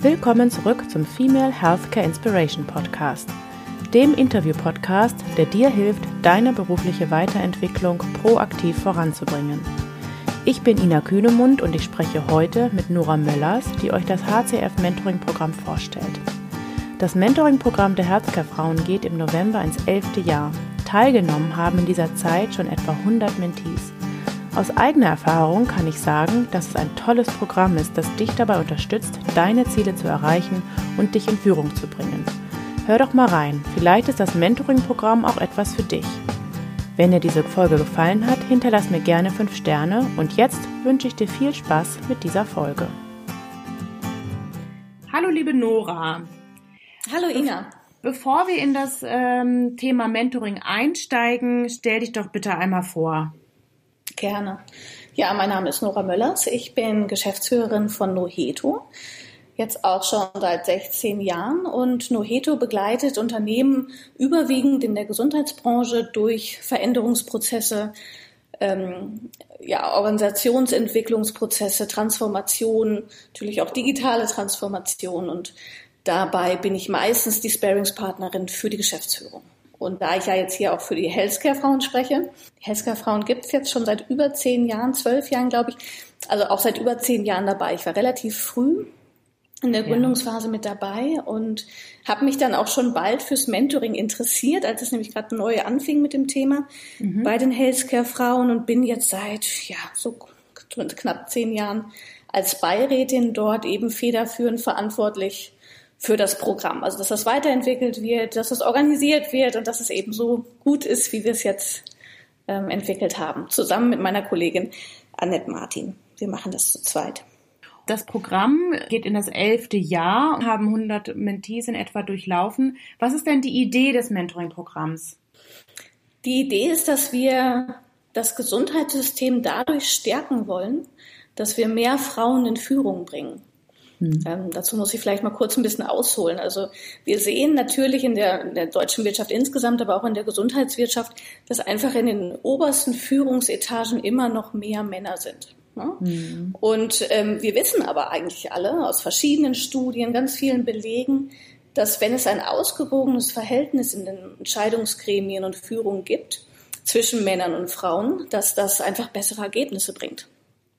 Willkommen zurück zum Female Healthcare Inspiration Podcast, dem Interview-Podcast, der dir hilft, deine berufliche Weiterentwicklung proaktiv voranzubringen. Ich bin Ina Kühnemund und ich spreche heute mit Nora Möllers, die euch das HCF Mentoring-Programm vorstellt. Das Mentoring-Programm der Healthcare-Frauen geht im November ins elfte Jahr. Teilgenommen haben in dieser Zeit schon etwa 100 Mentees. Aus eigener Erfahrung kann ich sagen, dass es ein tolles Programm ist, das dich dabei unterstützt, deine Ziele zu erreichen und dich in Führung zu bringen. Hör doch mal rein, vielleicht ist das Mentoring-Programm auch etwas für dich. Wenn dir diese Folge gefallen hat, hinterlass mir gerne 5 Sterne und jetzt wünsche ich dir viel Spaß mit dieser Folge. Hallo liebe Nora. Hallo Ina. Bevor wir in das ähm, Thema Mentoring einsteigen, stell dich doch bitte einmal vor. Gerne. Ja, mein Name ist Nora Möllers. Ich bin Geschäftsführerin von Noheto. Jetzt auch schon seit 16 Jahren. Und Noheto begleitet Unternehmen überwiegend in der Gesundheitsbranche durch Veränderungsprozesse, ähm, ja, Organisationsentwicklungsprozesse, Transformation, natürlich auch digitale Transformation. Und dabei bin ich meistens die Sparingspartnerin für die Geschäftsführung. Und da ich ja jetzt hier auch für die Healthcare-Frauen spreche, Healthcare-Frauen gibt es jetzt schon seit über zehn Jahren, zwölf Jahren, glaube ich, also auch seit über zehn Jahren dabei. Ich war relativ früh in der Gründungsphase ja. mit dabei und habe mich dann auch schon bald fürs Mentoring interessiert, als es nämlich gerade neu anfing mit dem Thema mhm. bei den Healthcare-Frauen und bin jetzt seit ja so knapp zehn Jahren als Beirätin dort eben federführend verantwortlich für das Programm. Also dass das weiterentwickelt wird, dass es organisiert wird und dass es eben so gut ist, wie wir es jetzt ähm, entwickelt haben. Zusammen mit meiner Kollegin Annette Martin. Wir machen das zu zweit. Das Programm geht in das elfte Jahr, haben 100 Mentees in etwa durchlaufen. Was ist denn die Idee des Mentoring-Programms? Die Idee ist, dass wir das Gesundheitssystem dadurch stärken wollen, dass wir mehr Frauen in Führung bringen. Mhm. Ähm, dazu muss ich vielleicht mal kurz ein bisschen ausholen. Also wir sehen natürlich in der, in der, deutschen Wirtschaft insgesamt, aber auch in der Gesundheitswirtschaft, dass einfach in den obersten Führungsetagen immer noch mehr Männer sind. Ne? Mhm. Und ähm, wir wissen aber eigentlich alle aus verschiedenen Studien, ganz vielen Belegen, dass wenn es ein ausgewogenes Verhältnis in den Entscheidungsgremien und Führungen gibt zwischen Männern und Frauen, dass das einfach bessere Ergebnisse bringt.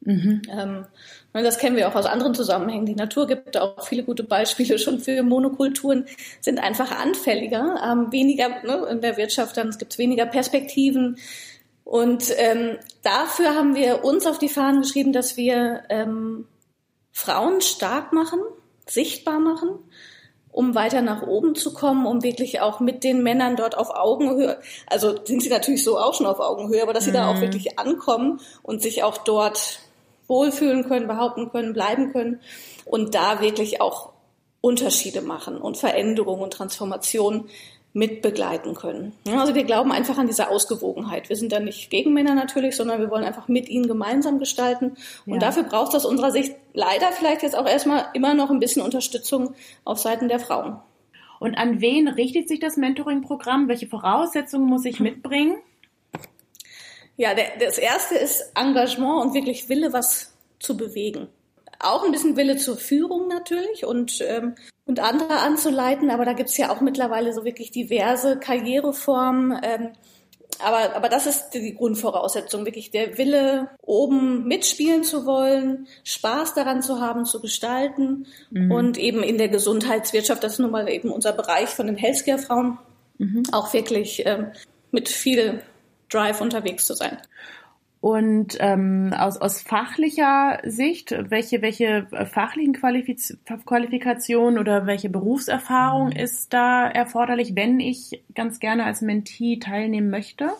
Mhm. Ähm, das kennen wir auch aus anderen Zusammenhängen. Die Natur gibt auch viele gute Beispiele schon für Monokulturen, sind einfach anfälliger, ähm, weniger ne, in der Wirtschaft, dann gibt es weniger Perspektiven. Und ähm, dafür haben wir uns auf die Fahnen geschrieben, dass wir ähm, Frauen stark machen, sichtbar machen, um weiter nach oben zu kommen, um wirklich auch mit den Männern dort auf Augenhöhe, also sind sie natürlich so auch schon auf Augenhöhe, aber dass sie mhm. da auch mhm. wirklich ankommen und sich auch dort wohlfühlen können, behaupten können, bleiben können und da wirklich auch Unterschiede machen und Veränderungen und Transformationen mit begleiten können. Also wir glauben einfach an diese Ausgewogenheit. Wir sind da nicht gegen Männer natürlich, sondern wir wollen einfach mit ihnen gemeinsam gestalten. Und ja. dafür braucht es aus unserer Sicht leider vielleicht jetzt auch erstmal immer noch ein bisschen Unterstützung auf Seiten der Frauen. Und an wen richtet sich das Mentoring-Programm? Welche Voraussetzungen muss ich mitbringen? Ja, der, das erste ist Engagement und wirklich Wille, was zu bewegen. Auch ein bisschen Wille zur Führung natürlich und, ähm, und andere anzuleiten, aber da gibt's ja auch mittlerweile so wirklich diverse Karriereformen. Ähm, aber, aber das ist die Grundvoraussetzung, wirklich der Wille, oben mitspielen zu wollen, Spaß daran zu haben, zu gestalten mhm. und eben in der Gesundheitswirtschaft, das ist nun mal eben unser Bereich von den Healthcare-Frauen, mhm. auch wirklich ähm, mit viel Drive unterwegs zu sein. Und ähm, aus, aus fachlicher Sicht, welche, welche fachlichen Qualifiz Qualifikationen oder welche Berufserfahrung mhm. ist da erforderlich, wenn ich ganz gerne als Mentee teilnehmen möchte?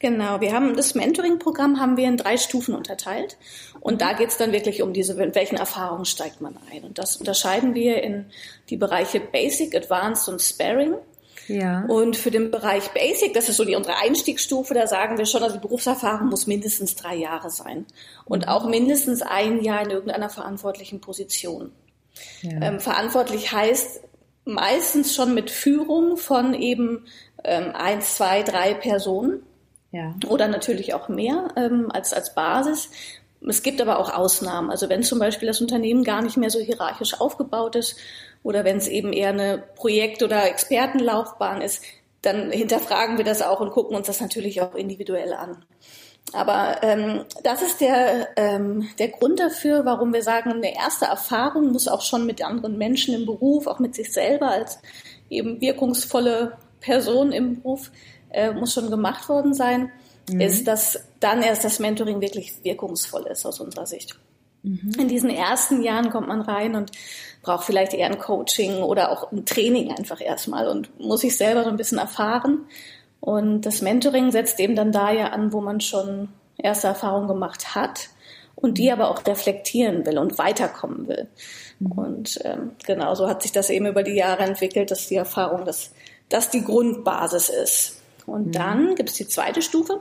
Genau, wir haben das Mentoring-Programm haben wir in drei Stufen unterteilt und da geht es dann wirklich um diese, welchen Erfahrungen steigt man ein. Und das unterscheiden wir in die Bereiche Basic, Advanced und Sparing. Ja. Und für den Bereich Basic, das ist so die unsere Einstiegsstufe, da sagen wir schon, also die Berufserfahrung muss mindestens drei Jahre sein und auch mindestens ein Jahr in irgendeiner verantwortlichen Position. Ja. Ähm, verantwortlich heißt meistens schon mit Führung von eben ähm, eins, zwei, drei Personen. Ja. Oder natürlich auch mehr ähm, als, als Basis. Es gibt aber auch Ausnahmen. Also wenn zum Beispiel das Unternehmen gar nicht mehr so hierarchisch aufgebaut ist oder wenn es eben eher eine Projekt- oder Expertenlaufbahn ist, dann hinterfragen wir das auch und gucken uns das natürlich auch individuell an. Aber ähm, das ist der, ähm, der Grund dafür, warum wir sagen, eine erste Erfahrung muss auch schon mit anderen Menschen im Beruf, auch mit sich selber als eben wirkungsvolle Person im Beruf, äh, muss schon gemacht worden sein, mhm. ist, dass dann erst das Mentoring wirklich wirkungsvoll ist aus unserer Sicht. Mhm. In diesen ersten Jahren kommt man rein und braucht vielleicht eher ein Coaching oder auch ein Training einfach erstmal und muss sich selber so ein bisschen erfahren. Und das Mentoring setzt eben dann da ja an, wo man schon erste Erfahrungen gemacht hat und die aber auch reflektieren will und weiterkommen will. Mhm. Und ähm, genau so hat sich das eben über die Jahre entwickelt, dass die Erfahrung, dass das die Grundbasis ist. Und mhm. dann gibt es die zweite Stufe.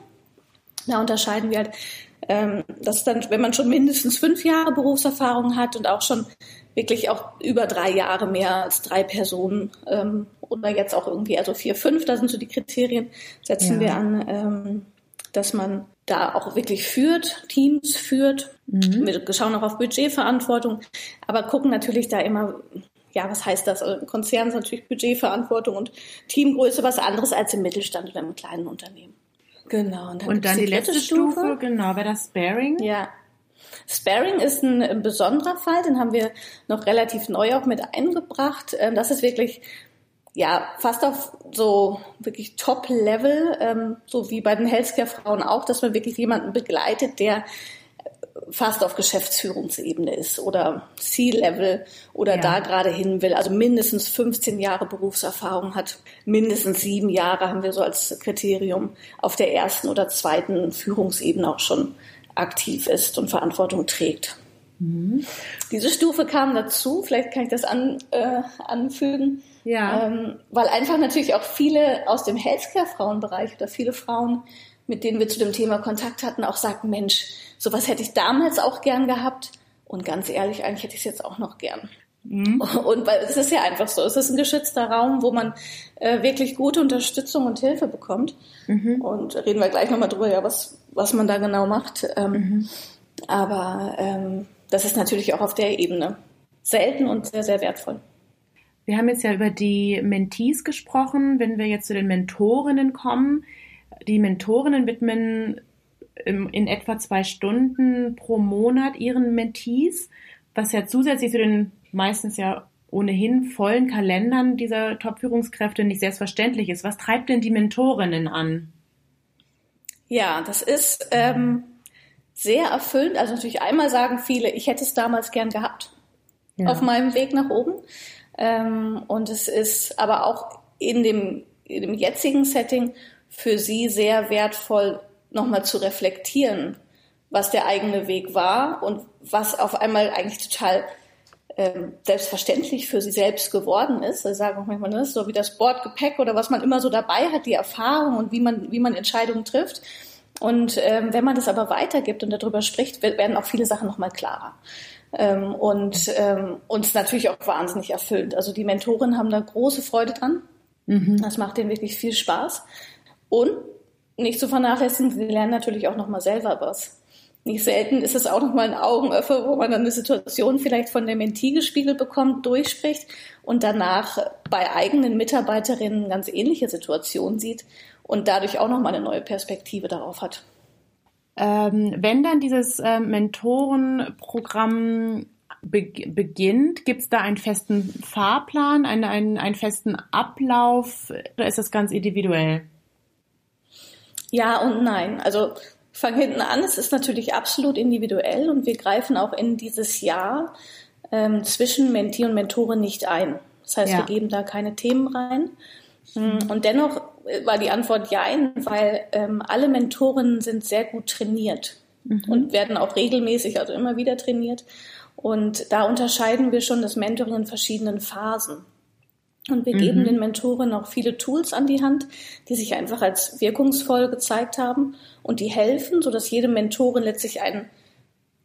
Da unterscheiden wir halt, ähm, dass dann, wenn man schon mindestens fünf Jahre Berufserfahrung hat und auch schon wirklich auch über drei Jahre mehr als drei Personen ähm, oder jetzt auch irgendwie also vier, fünf, da sind so die Kriterien, setzen ja. wir an, ähm, dass man da auch wirklich führt, Teams führt. Mhm. Wir schauen auch auf Budgetverantwortung, aber gucken natürlich da immer, ja, was heißt das? Also Im Konzern ist natürlich Budgetverantwortung und Teamgröße was anderes als im Mittelstand oder im kleinen Unternehmen. Genau. Und dann, und dann die, die letzte Stufe, Stufe, genau, wäre das Sparing. Ja. Sparing ist ein, ein, besonderer Fall, den haben wir noch relativ neu auch mit eingebracht. Ähm, das ist wirklich ja, fast auf so wirklich Top-Level, ähm, so wie bei den Healthcare-Frauen auch, dass man wirklich jemanden begleitet, der fast auf Geschäftsführungsebene ist oder C-Level oder ja. da gerade hin will. Also mindestens 15 Jahre Berufserfahrung hat, mindestens sieben Jahre haben wir so als Kriterium auf der ersten oder zweiten Führungsebene auch schon aktiv ist und Verantwortung trägt. Mhm. Diese Stufe kam dazu, vielleicht kann ich das an, äh, anfügen, ja. ähm, weil einfach natürlich auch viele aus dem Healthcare-Frauenbereich oder viele Frauen, mit denen wir zu dem Thema Kontakt hatten, auch sagten, Mensch, sowas hätte ich damals auch gern gehabt und ganz ehrlich, eigentlich hätte ich es jetzt auch noch gern. Mhm. Und weil es ist ja einfach so, es ist ein geschützter Raum, wo man äh, wirklich gute Unterstützung und Hilfe bekommt. Mhm. Und reden wir gleich nochmal drüber, ja, was, was man da genau macht. Ähm, mhm. Aber ähm, das ist natürlich auch auf der Ebene selten und sehr, sehr wertvoll. Wir haben jetzt ja über die Mentees gesprochen. Wenn wir jetzt zu den Mentorinnen kommen, die Mentorinnen widmen in etwa zwei Stunden pro Monat ihren Mentees, was ja zusätzlich zu den meistens ja ohnehin vollen Kalendern dieser Top-Führungskräfte nicht selbstverständlich ist. Was treibt denn die Mentorinnen an? Ja, das ist ähm, sehr erfüllend. Also natürlich einmal sagen viele, ich hätte es damals gern gehabt ja. auf meinem Weg nach oben. Ähm, und es ist aber auch in dem, in dem jetzigen Setting für sie sehr wertvoll, nochmal zu reflektieren, was der eigene Weg war und was auf einmal eigentlich total ähm, selbstverständlich für sie selbst geworden ist. Sie sagen auch manchmal, ne, so wie das Bordgepäck oder was man immer so dabei hat, die Erfahrung und wie man, wie man Entscheidungen trifft. Und ähm, wenn man das aber weitergibt und darüber spricht, werden auch viele Sachen nochmal klarer. Ähm, und ähm, uns natürlich auch wahnsinnig erfüllt. Also die Mentoren haben da große Freude dran. Mhm. Das macht denen wirklich viel Spaß. Und nicht zu vernachlässigen, sie lernen natürlich auch nochmal selber was. Nicht selten ist es auch nochmal ein Augenöffner, wo man dann eine Situation vielleicht von der Mentee gespiegelt bekommt, durchspricht und danach bei eigenen Mitarbeiterinnen ganz ähnliche Situationen sieht und dadurch auch nochmal eine neue Perspektive darauf hat. Ähm, wenn dann dieses äh, Mentorenprogramm be beginnt, gibt es da einen festen Fahrplan, einen, einen, einen festen Ablauf oder ist das ganz individuell? Ja und nein. Also fang hinten an. Es ist natürlich absolut individuell und wir greifen auch in dieses Jahr ähm, zwischen Mentee und Mentorin nicht ein. Das heißt, ja. wir geben da keine Themen rein. Mhm. Und dennoch war die Antwort ja, weil ähm, alle Mentorinnen sind sehr gut trainiert mhm. und werden auch regelmäßig, also immer wieder trainiert. Und da unterscheiden wir schon das Mentoring in verschiedenen Phasen. Und wir mhm. geben den Mentoren auch viele Tools an die Hand, die sich einfach als wirkungsvoll gezeigt haben und die helfen, so dass jede Mentorin letztlich einen,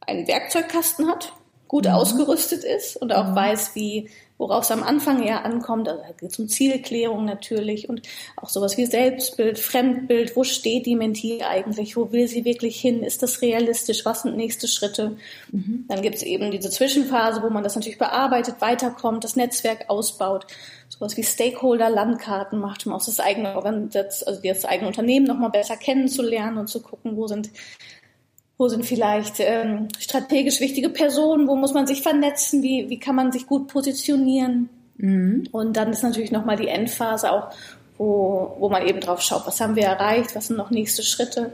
einen Werkzeugkasten hat, gut mhm. ausgerüstet ist und auch mhm. weiß, wie worauf es am Anfang eher ankommt. Also da geht es um Zielklärung natürlich und auch sowas wie Selbstbild, Fremdbild. Wo steht die Mentee eigentlich? Wo will sie wirklich hin? Ist das realistisch? Was sind nächste Schritte? Mhm. Dann gibt es eben diese Zwischenphase, wo man das natürlich bearbeitet, weiterkommt, das Netzwerk ausbaut. Sowas wie Stakeholder-Landkarten macht, um auch das eigene, also das eigene Unternehmen nochmal besser kennenzulernen und zu gucken, wo sind wo sind vielleicht ähm, strategisch wichtige Personen? Wo muss man sich vernetzen? Wie, wie kann man sich gut positionieren? Mhm. Und dann ist natürlich nochmal die Endphase auch, wo, wo man eben drauf schaut, was haben wir erreicht, was sind noch nächste Schritte.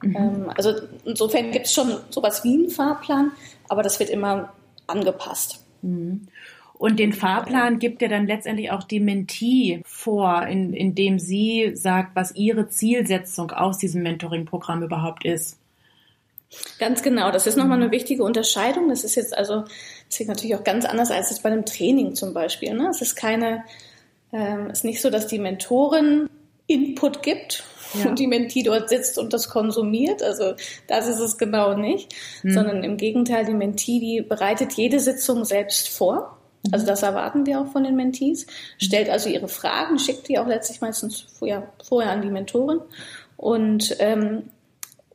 Mhm. Ähm, also insofern gibt es schon sowas wie einen Fahrplan, aber das wird immer angepasst. Mhm. Und den Fahrplan gibt ja dann letztendlich auch die Mentee vor, in, indem sie sagt, was ihre Zielsetzung aus diesem Mentoring-Programm überhaupt ist. Ganz genau, das ist nochmal eine wichtige Unterscheidung. Das ist jetzt also, das ist natürlich auch ganz anders als jetzt bei einem Training zum Beispiel. Ne? Es ist keine, ähm, ist nicht so, dass die Mentorin Input gibt ja. und die Mentee dort sitzt und das konsumiert. Also das ist es genau nicht, hm. sondern im Gegenteil, die Mentee, die bereitet jede Sitzung selbst vor. Mhm. Also das erwarten wir auch von den Mentees, stellt also ihre Fragen, schickt die auch letztlich meistens vorher, vorher an die Mentorin und ähm,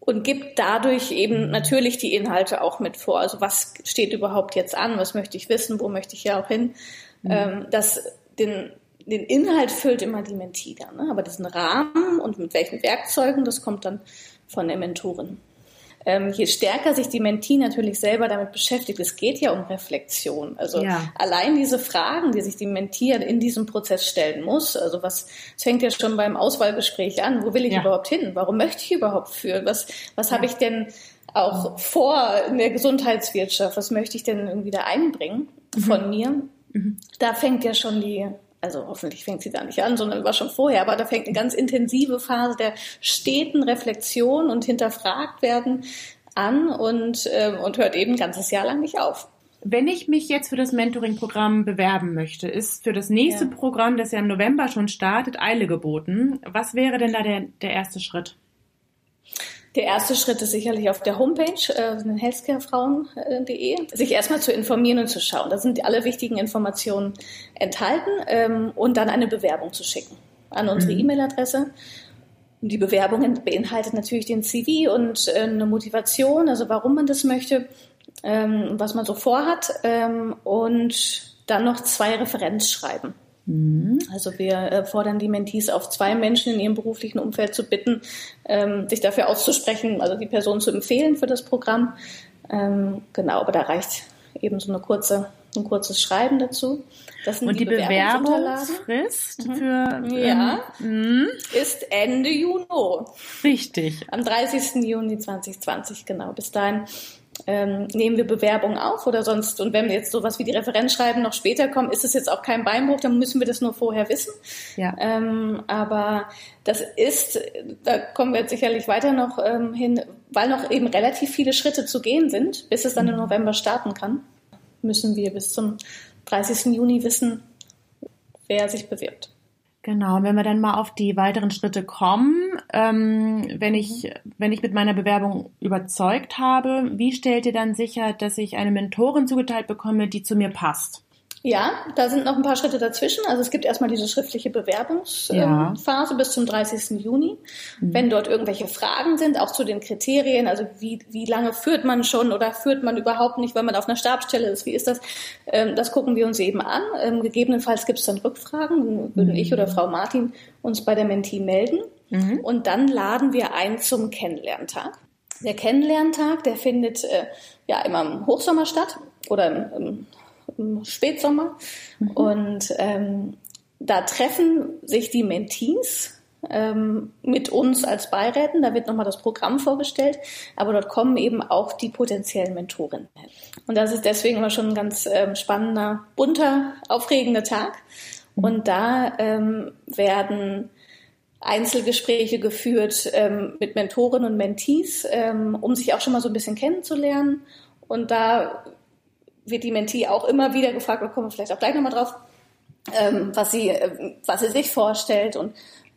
und gibt dadurch eben natürlich die Inhalte auch mit vor. Also was steht überhaupt jetzt an? Was möchte ich wissen? Wo möchte ich ja auch hin? Mhm. Ähm, das, den, den Inhalt füllt immer die Mentee dann, ne? aber diesen Rahmen und mit welchen Werkzeugen, das kommt dann von der Mentorin ähm, je stärker sich die Mentee natürlich selber damit beschäftigt, es geht ja um Reflexion. Also ja. allein diese Fragen, die sich die Mentee in diesem Prozess stellen muss, also was, es fängt ja schon beim Auswahlgespräch an, wo will ich ja. überhaupt hin? Warum möchte ich überhaupt führen? Was, was ja. habe ich denn auch vor in der Gesundheitswirtschaft? Was möchte ich denn irgendwie da einbringen mhm. von mir? Mhm. Da fängt ja schon die also hoffentlich fängt sie da nicht an, sondern war schon vorher, aber da fängt eine ganz intensive Phase der steten Reflexion und hinterfragt werden an und, äh, und hört eben ein ganzes Jahr lang nicht auf. Wenn ich mich jetzt für das Mentoring-Programm bewerben möchte, ist für das nächste ja. Programm, das ja im November schon startet, Eile geboten. Was wäre denn da der, der erste Schritt? Der erste Schritt ist sicherlich auf der Homepage, äh, healthcarefrauen.de, sich erstmal zu informieren und zu schauen. Da sind alle wichtigen Informationen enthalten ähm, und dann eine Bewerbung zu schicken an unsere mhm. E-Mail-Adresse. Die Bewerbung beinhaltet natürlich den CV und äh, eine Motivation, also warum man das möchte, ähm, was man so vorhat ähm, und dann noch zwei Referenzschreiben. Mhm. Also wir äh, fordern die Mentees auf, zwei Menschen in ihrem beruflichen Umfeld zu bitten, ähm, sich dafür auszusprechen, also die Person zu empfehlen für das Programm. Ähm, genau, aber da reicht eben so eine kurze, ein kurzes Schreiben dazu. Und die, die Bewerbungsfrist mhm. für ja, ähm, ist Ende Juni. Richtig. Am 30. Juni 2020, genau. Bis dahin ähm, nehmen wir Bewerbungen auf oder sonst, und wenn wir jetzt sowas wie die Referenzschreiben noch später kommen, ist es jetzt auch kein Beinbruch, dann müssen wir das nur vorher wissen. Ja. Ähm, aber das ist, da kommen wir jetzt sicherlich weiter noch ähm, hin, weil noch eben relativ viele Schritte zu gehen sind, bis es dann im mhm. November starten kann, müssen wir bis zum 30. Juni wissen, wer sich bewirbt. Genau, wenn wir dann mal auf die weiteren Schritte kommen, ähm, wenn ich wenn ich mit meiner Bewerbung überzeugt habe, wie stellt ihr dann sicher, dass ich eine Mentorin zugeteilt bekomme, die zu mir passt? Ja, da sind noch ein paar Schritte dazwischen. Also es gibt erstmal diese schriftliche Bewerbungsphase ja. bis zum 30. Juni. Mhm. Wenn dort irgendwelche Fragen sind, auch zu den Kriterien, also wie, wie lange führt man schon oder führt man überhaupt nicht, wenn man auf einer Stabsstelle ist, wie ist das? Ähm, das gucken wir uns eben an. Ähm, gegebenenfalls gibt es dann Rückfragen, würden mhm. ich oder Frau Martin uns bei der Mentee melden. Mhm. Und dann laden wir ein zum Kennenlerntag. Der Kennenlerntag, der findet äh, ja immer im Hochsommer statt oder im, im im Spätsommer. Mhm. Und ähm, da treffen sich die Mentees ähm, mit uns als Beiräten. Da wird nochmal das Programm vorgestellt, aber dort kommen eben auch die potenziellen Mentorinnen hin. Und das ist deswegen immer schon ein ganz ähm, spannender, bunter, aufregender Tag. Mhm. Und da ähm, werden Einzelgespräche geführt ähm, mit Mentorinnen und Mentees, ähm, um sich auch schon mal so ein bisschen kennenzulernen. Und da wird die Mentee auch immer wieder gefragt, da kommen wir vielleicht auch gleich nochmal drauf, ähm, was sie, äh, was sie sich vorstellt und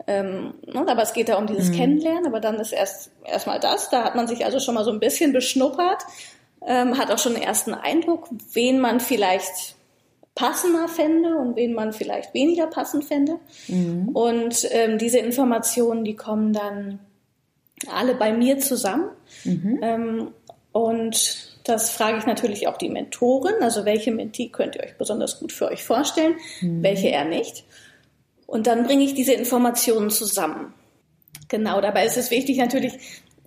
ähm, ne, aber es geht da um dieses mhm. Kennenlernen, aber dann ist erst erstmal das, da hat man sich also schon mal so ein bisschen beschnuppert, ähm, hat auch schon einen ersten Eindruck, wen man vielleicht passender fände und wen man vielleicht weniger passend fände. Mhm. Und ähm, diese Informationen, die kommen dann alle bei mir zusammen. Mhm. Ähm, und das frage ich natürlich auch die Mentorin, also welche Mentee könnt ihr euch besonders gut für euch vorstellen, mhm. welche eher nicht. Und dann bringe ich diese Informationen zusammen. Genau, dabei ist es wichtig natürlich,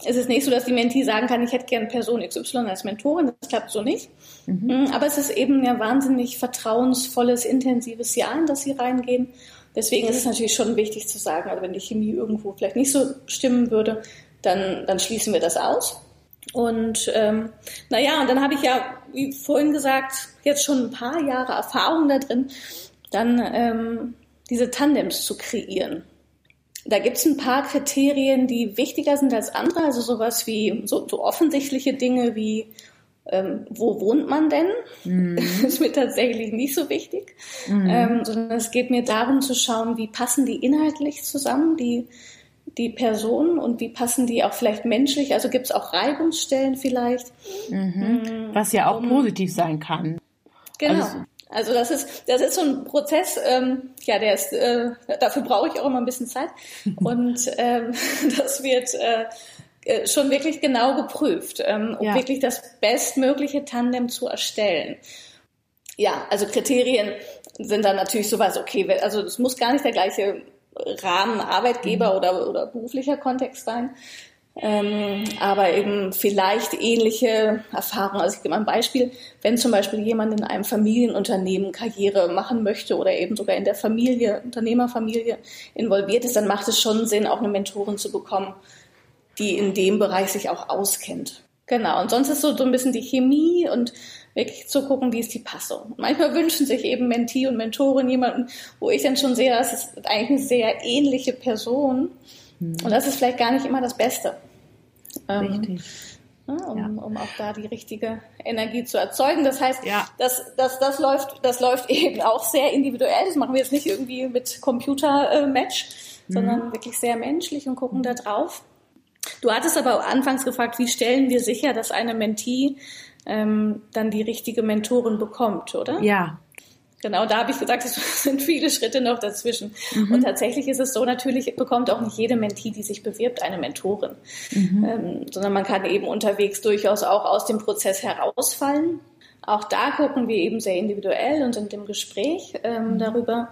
es ist nicht so, dass die Mentee sagen kann, ich hätte gern Person XY als Mentorin, das klappt so nicht. Mhm. Mm, aber es ist eben ein wahnsinnig vertrauensvolles, intensives Jahr, in das sie reingehen. Deswegen ist es natürlich schon wichtig zu sagen, also wenn die Chemie irgendwo vielleicht nicht so stimmen würde, dann, dann schließen wir das aus. Und ähm, naja, und dann habe ich ja, wie vorhin gesagt, jetzt schon ein paar Jahre Erfahrung da drin, dann ähm, diese Tandems zu kreieren. Da gibt es ein paar Kriterien, die wichtiger sind als andere, also sowas wie so, so offensichtliche Dinge wie ähm, wo wohnt man denn? Mhm. ist mir tatsächlich nicht so wichtig, mhm. ähm, sondern es geht mir darum zu schauen, wie passen die inhaltlich zusammen, die, die Personen und wie passen die auch vielleicht menschlich, also gibt es auch Reibungsstellen vielleicht. Mhm. Mm, Was ja auch um, positiv sein kann. Genau. Also, also das ist, das ist so ein Prozess, ähm, ja, der ist, äh, dafür brauche ich auch immer ein bisschen Zeit. Und ähm, das wird äh, äh, schon wirklich genau geprüft, ähm, um ja. wirklich das bestmögliche Tandem zu erstellen. Ja, also Kriterien sind dann natürlich sowas, okay, also es muss gar nicht der gleiche Rahmen Arbeitgeber mhm. oder, oder beruflicher Kontext sein. Ähm, aber eben vielleicht ähnliche Erfahrungen. Also ich gebe mal ein Beispiel, wenn zum Beispiel jemand in einem Familienunternehmen Karriere machen möchte oder eben sogar in der Familie, Unternehmerfamilie involviert ist, dann macht es schon Sinn, auch eine Mentorin zu bekommen, die in dem Bereich sich auch auskennt. Genau, und sonst ist so, so ein bisschen die Chemie und wirklich zu gucken, wie ist die Passung. Manchmal wünschen sich eben Mentee und Mentorin jemanden, wo ich dann schon sehe, das ist eigentlich eine sehr ähnliche Person. Mhm. Und das ist vielleicht gar nicht immer das Beste. Ähm, Richtig. Ähm, um, ja. um auch da die richtige Energie zu erzeugen. Das heißt, ja. das, das, das, läuft, das läuft eben auch sehr individuell. Das machen wir jetzt nicht irgendwie mit Computer-Match, mhm. sondern wirklich sehr menschlich und gucken da drauf. Du hattest aber anfangs gefragt, wie stellen wir sicher, dass eine Mentee ähm, dann die richtige Mentorin bekommt, oder? Ja, Genau, da habe ich gesagt, es sind viele Schritte noch dazwischen. Mhm. Und tatsächlich ist es so, natürlich bekommt auch nicht jede Mentee, die sich bewirbt, eine Mentorin, mhm. ähm, sondern man kann eben unterwegs durchaus auch aus dem Prozess herausfallen. Auch da gucken wir eben sehr individuell und sind im Gespräch ähm, mhm. darüber.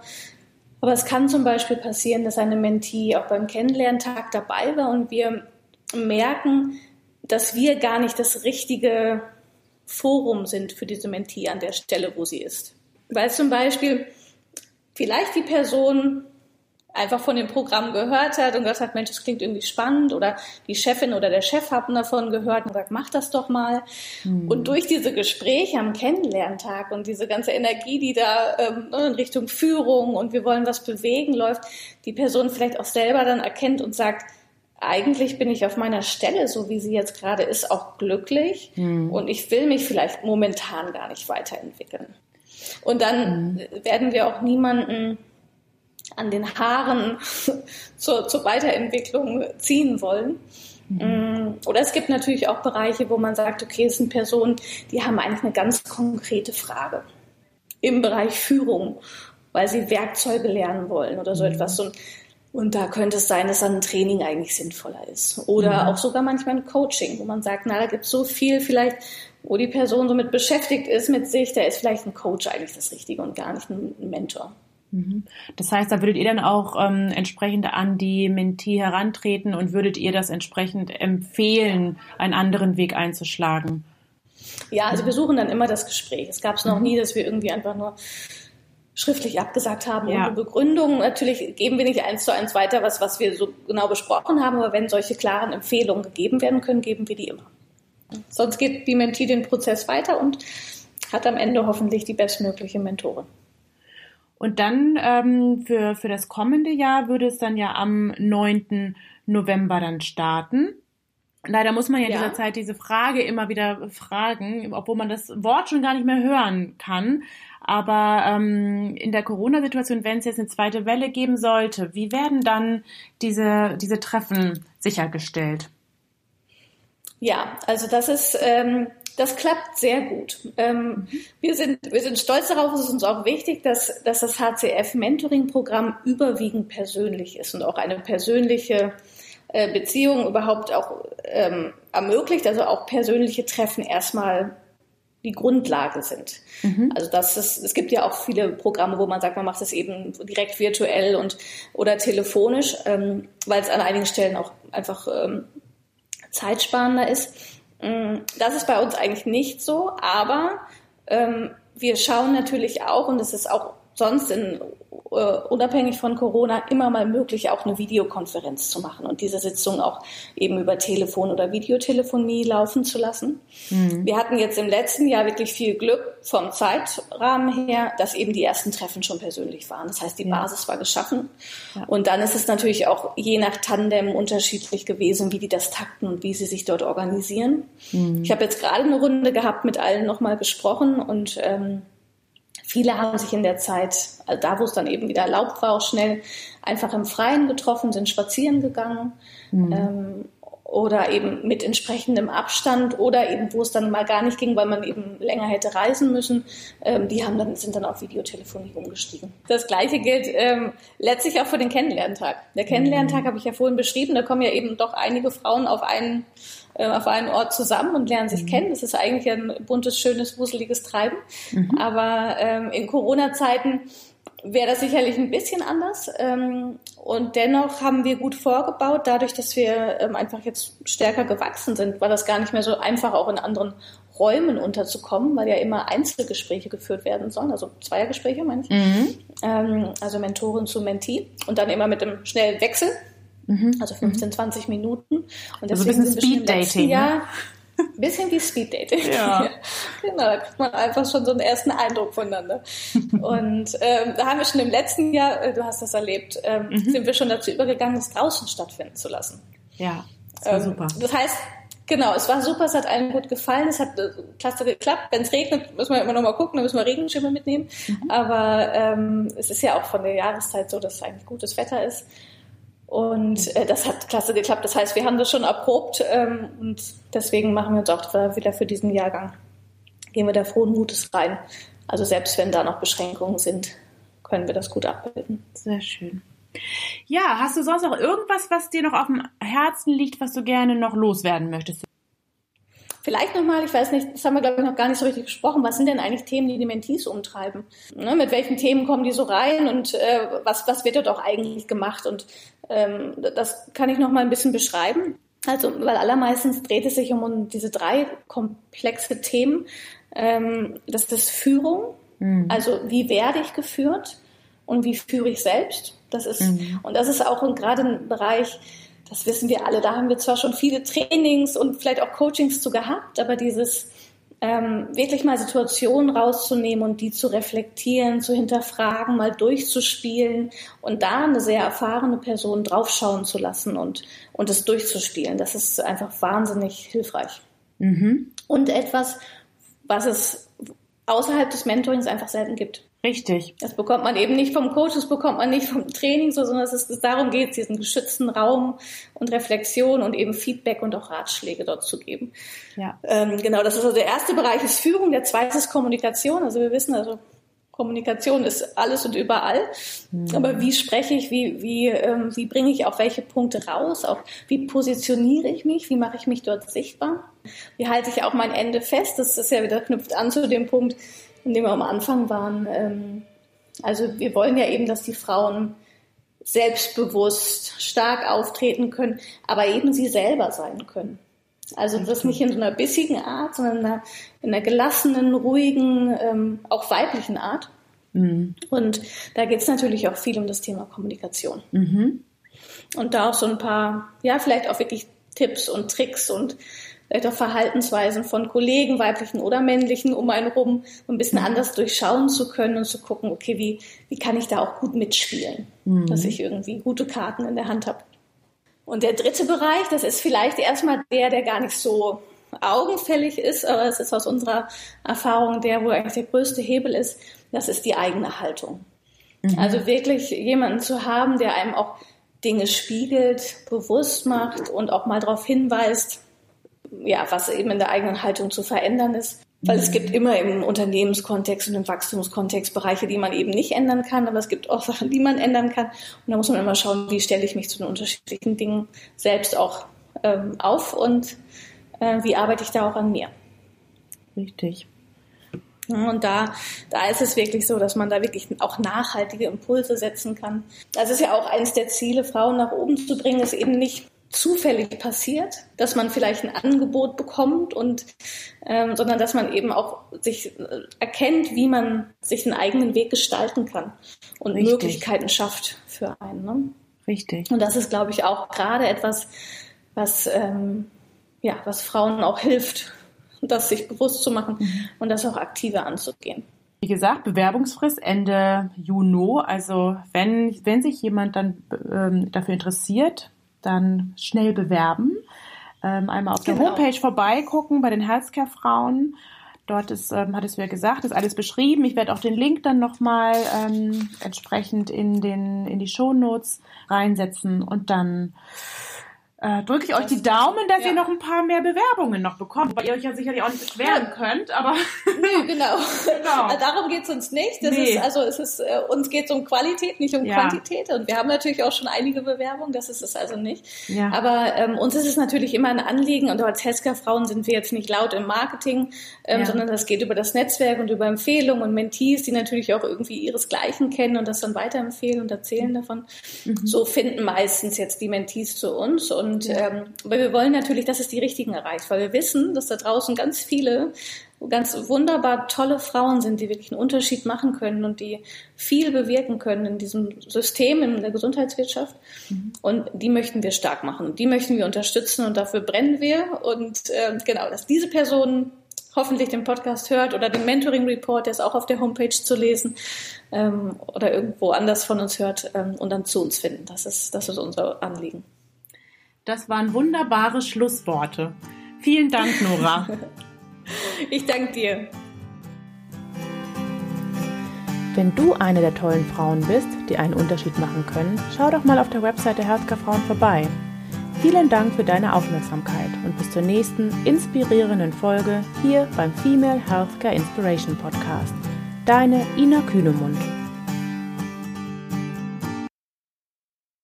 Aber es kann zum Beispiel passieren, dass eine Mentee auch beim Kennenlerntag dabei war und wir merken, dass wir gar nicht das richtige Forum sind für diese Mentee an der Stelle, wo sie ist. Weil zum Beispiel vielleicht die Person einfach von dem Programm gehört hat und gesagt hat, Mensch, das klingt irgendwie spannend oder die Chefin oder der Chef haben davon gehört und gesagt, mach das doch mal. Mhm. Und durch diese Gespräche am Kennenlerntag und diese ganze Energie, die da ähm, in Richtung Führung und wir wollen was bewegen läuft, die Person vielleicht auch selber dann erkennt und sagt, eigentlich bin ich auf meiner Stelle, so wie sie jetzt gerade ist, auch glücklich mhm. und ich will mich vielleicht momentan gar nicht weiterentwickeln. Und dann mhm. werden wir auch niemanden an den Haaren zur, zur Weiterentwicklung ziehen wollen. Mhm. Oder es gibt natürlich auch Bereiche, wo man sagt, okay, es sind Personen, die haben eigentlich eine ganz konkrete Frage im Bereich Führung, weil sie Werkzeuge lernen wollen oder so mhm. etwas. Und, und da könnte es sein, dass dann ein Training eigentlich sinnvoller ist. Oder mhm. auch sogar manchmal ein Coaching, wo man sagt, na, da gibt es so viel vielleicht wo die Person somit beschäftigt ist mit sich, da ist vielleicht ein Coach eigentlich das Richtige und gar nicht ein Mentor. Mhm. Das heißt, da würdet ihr dann auch ähm, entsprechend an die Mentee herantreten und würdet ihr das entsprechend empfehlen, einen anderen Weg einzuschlagen? Ja, also wir suchen dann immer das Gespräch. Es gab es noch mhm. nie, dass wir irgendwie einfach nur schriftlich abgesagt haben ja. ohne Begründung. Natürlich geben wir nicht eins zu eins weiter, was, was wir so genau besprochen haben, aber wenn solche klaren Empfehlungen gegeben werden können, geben wir die immer. Sonst geht die Mentee den Prozess weiter und hat am Ende hoffentlich die bestmögliche Mentorin. Und dann ähm, für, für das kommende Jahr würde es dann ja am 9. November dann starten. Leider muss man ja in ja. dieser Zeit diese Frage immer wieder fragen, obwohl man das Wort schon gar nicht mehr hören kann. Aber ähm, in der Corona-Situation, wenn es jetzt eine zweite Welle geben sollte, wie werden dann diese, diese Treffen sichergestellt? Ja, also das ist, ähm, das klappt sehr gut. Ähm, mhm. wir, sind, wir sind stolz darauf, es ist uns auch wichtig, dass, dass das HCF-Mentoring-Programm überwiegend persönlich ist und auch eine persönliche äh, Beziehung überhaupt auch ähm, ermöglicht, also auch persönliche Treffen erstmal die Grundlage sind. Mhm. Also das ist, es gibt ja auch viele Programme, wo man sagt, man macht es eben direkt virtuell und oder telefonisch, ähm, weil es an einigen Stellen auch einfach ähm, zeitsparender ist. Mm, das ist bei uns eigentlich nicht so, aber ähm, wir schauen natürlich auch, und es ist auch sonst in äh, unabhängig von Corona immer mal möglich, auch eine Videokonferenz zu machen und diese Sitzung auch eben über Telefon oder Videotelefonie laufen zu lassen. Mhm. Wir hatten jetzt im letzten Jahr wirklich viel Glück vom Zeitrahmen her, dass eben die ersten Treffen schon persönlich waren. Das heißt, die ja. Basis war geschaffen. Ja. Und dann ist es natürlich auch je nach Tandem unterschiedlich gewesen, wie die das takten und wie sie sich dort organisieren. Mhm. Ich habe jetzt gerade eine Runde gehabt, mit allen nochmal gesprochen und ähm, Viele haben sich in der Zeit, also da wo es dann eben wieder erlaubt war, auch schnell einfach im Freien getroffen, sind spazieren gegangen. Mhm. Ähm, oder eben mit entsprechendem Abstand oder eben wo es dann mal gar nicht ging, weil man eben länger hätte reisen müssen, ähm, die haben dann, sind dann auf Videotelefonie umgestiegen. Das gleiche gilt ähm, letztlich auch für den Kennenlerntag. Der Kennenlerntag mhm. habe ich ja vorhin beschrieben, da kommen ja eben doch einige Frauen auf einen äh, auf einen Ort zusammen und lernen sich mhm. kennen. Das ist eigentlich ein buntes, schönes, wuseliges Treiben. Mhm. Aber ähm, in Corona-Zeiten wäre das sicherlich ein bisschen anders. Ähm, und dennoch haben wir gut vorgebaut, dadurch, dass wir ähm, einfach jetzt stärker gewachsen sind, war das gar nicht mehr so einfach, auch in anderen Räumen unterzukommen, weil ja immer Einzelgespräche geführt werden sollen, also Zweiergespräche, meine ich. Mhm. Ähm, also Mentorin zu Mentee und dann immer mit einem schnellen Wechsel. Mhm. Also 15, 20 mhm. Minuten. Und also ein bisschen Speed Dating. Ja, ein bisschen wie Speed Dating. Ja. genau, da kriegt man einfach schon so einen ersten Eindruck voneinander. Und ähm, da haben wir schon im letzten Jahr, äh, du hast das erlebt, ähm, mhm. sind wir schon dazu übergegangen, es draußen stattfinden zu lassen. Ja, das war ähm, super. Das heißt, Genau, es war super, es hat allen gut gefallen, es hat äh, klasse geklappt. Wenn es regnet, müssen wir immer noch mal gucken, dann müssen wir Regenschirme mitnehmen. Mhm. Aber ähm, es ist ja auch von der Jahreszeit so, dass es eigentlich gutes Wetter ist. Und äh, das hat klasse geklappt. Das heißt, wir haben das schon erprobt ähm, und deswegen machen wir uns auch wieder für diesen Jahrgang, gehen wir da frohen Mutes rein. Also selbst wenn da noch Beschränkungen sind, können wir das gut abbilden. Sehr schön. Ja, hast du sonst noch irgendwas, was dir noch auf dem Herzen liegt, was du gerne noch loswerden möchtest? Vielleicht nochmal, ich weiß nicht, das haben wir glaube ich noch gar nicht so richtig gesprochen, was sind denn eigentlich Themen, die die Mentees umtreiben? Ne, mit welchen Themen kommen die so rein und äh, was, was wird dort auch eigentlich gemacht? Und ähm, das kann ich nochmal ein bisschen beschreiben. Also, weil allermeistens dreht es sich um, diese drei komplexe Themen. Ähm, das ist Führung, mhm. also wie werde ich geführt und wie führe ich selbst? Das ist, mhm. und das ist auch gerade ein Bereich, das wissen wir alle, da haben wir zwar schon viele Trainings und vielleicht auch Coachings zu gehabt, aber dieses ähm, wirklich mal Situationen rauszunehmen und die zu reflektieren, zu hinterfragen, mal durchzuspielen und da eine sehr erfahrene Person draufschauen zu lassen und, und es durchzuspielen, das ist einfach wahnsinnig hilfreich. Mhm. Und etwas, was es außerhalb des Mentorings einfach selten gibt. Richtig. Das bekommt man eben nicht vom Coach, das bekommt man nicht vom Training, so, sondern es ist, darum geht es, diesen geschützten Raum und Reflexion und eben Feedback und auch Ratschläge dort zu geben. Ja. Ähm, genau, das ist also der erste Bereich ist Führung, der zweite ist Kommunikation. Also wir wissen also, Kommunikation ist alles und überall. Mhm. Aber wie spreche ich, wie, wie, ähm, wie bringe ich auch welche Punkte raus? Auch wie positioniere ich mich? Wie mache ich mich dort sichtbar? Wie halte ich auch mein Ende fest? Das ist ja wieder knüpft an zu dem Punkt, in dem wir am Anfang waren. Ähm, also wir wollen ja eben, dass die Frauen selbstbewusst, stark auftreten können, aber eben sie selber sein können. Also das nicht in so einer bissigen Art, sondern in einer, in einer gelassenen, ruhigen, ähm, auch weiblichen Art. Mhm. Und da geht es natürlich auch viel um das Thema Kommunikation. Mhm. Und da auch so ein paar, ja, vielleicht auch wirklich Tipps und Tricks und vielleicht auch Verhaltensweisen von Kollegen, weiblichen oder männlichen, um einen rum ein bisschen mhm. anders durchschauen zu können und zu gucken, okay, wie, wie kann ich da auch gut mitspielen, mhm. dass ich irgendwie gute Karten in der Hand habe. Und der dritte Bereich, das ist vielleicht erstmal der, der gar nicht so augenfällig ist, aber es ist aus unserer Erfahrung der, wo eigentlich der größte Hebel ist, das ist die eigene Haltung. Mhm. Also wirklich jemanden zu haben, der einem auch Dinge spiegelt, bewusst macht und auch mal darauf hinweist, ja, was eben in der eigenen Haltung zu verändern ist. Weil es gibt immer im Unternehmenskontext und im Wachstumskontext Bereiche, die man eben nicht ändern kann, aber es gibt auch Sachen, die man ändern kann. Und da muss man immer schauen, wie stelle ich mich zu den unterschiedlichen Dingen selbst auch ähm, auf und äh, wie arbeite ich da auch an mir. Richtig. Und da, da ist es wirklich so, dass man da wirklich auch nachhaltige Impulse setzen kann. Das ist ja auch eines der Ziele, Frauen nach oben zu bringen, ist eben nicht zufällig passiert, dass man vielleicht ein Angebot bekommt und ähm, sondern dass man eben auch sich äh, erkennt, wie man sich einen eigenen Weg gestalten kann und Richtig. Möglichkeiten schafft für einen. Ne? Richtig. Und das ist, glaube ich, auch gerade etwas, was ähm, ja, was Frauen auch hilft, das sich bewusst zu machen mhm. und das auch aktiver anzugehen. Wie gesagt, Bewerbungsfrist Ende Juni. Also wenn, wenn sich jemand dann ähm, dafür interessiert, dann schnell bewerben. Ähm, einmal auf genau. der Homepage vorbeigucken bei den Healthcare-Frauen. Dort ist, ähm, hat es ja gesagt, ist alles beschrieben. Ich werde auch den Link dann nochmal ähm, entsprechend in, den, in die Shownotes reinsetzen und dann äh, drücke ich euch die Daumen, dass ja. ihr noch ein paar mehr Bewerbungen noch bekommt, weil ihr euch ja sicherlich auch nicht beschweren könnt, aber. nee, genau. genau. Darum geht's uns nicht. Das nee. ist, also es ist, äh, uns geht's um Qualität, nicht um ja. Quantität. Und wir haben natürlich auch schon einige Bewerbungen, das ist es also nicht. Ja. Aber ähm, uns ist es natürlich immer ein Anliegen und als Heska-Frauen sind wir jetzt nicht laut im Marketing, ähm, ja. sondern das geht über das Netzwerk und über Empfehlungen und Mentees, die natürlich auch irgendwie ihresgleichen kennen und das dann weiterempfehlen und erzählen davon. Mhm. So finden meistens jetzt die Mentees zu uns und und ähm, weil wir wollen natürlich, dass es die Richtigen erreicht, weil wir wissen, dass da draußen ganz viele ganz wunderbar tolle Frauen sind, die wirklich einen Unterschied machen können und die viel bewirken können in diesem System, in der Gesundheitswirtschaft. Mhm. Und die möchten wir stark machen. Die möchten wir unterstützen und dafür brennen wir. Und äh, genau, dass diese Personen hoffentlich den Podcast hört oder den Mentoring Report, der ist auch auf der Homepage zu lesen ähm, oder irgendwo anders von uns hört ähm, und dann zu uns finden. Das ist, das ist unser Anliegen. Das waren wunderbare Schlussworte. Vielen Dank, Nora. ich danke dir. Wenn du eine der tollen Frauen bist, die einen Unterschied machen können, schau doch mal auf der Webseite Healthcare Frauen vorbei. Vielen Dank für deine Aufmerksamkeit und bis zur nächsten inspirierenden Folge hier beim Female Healthcare Inspiration Podcast. Deine Ina Kühnemund.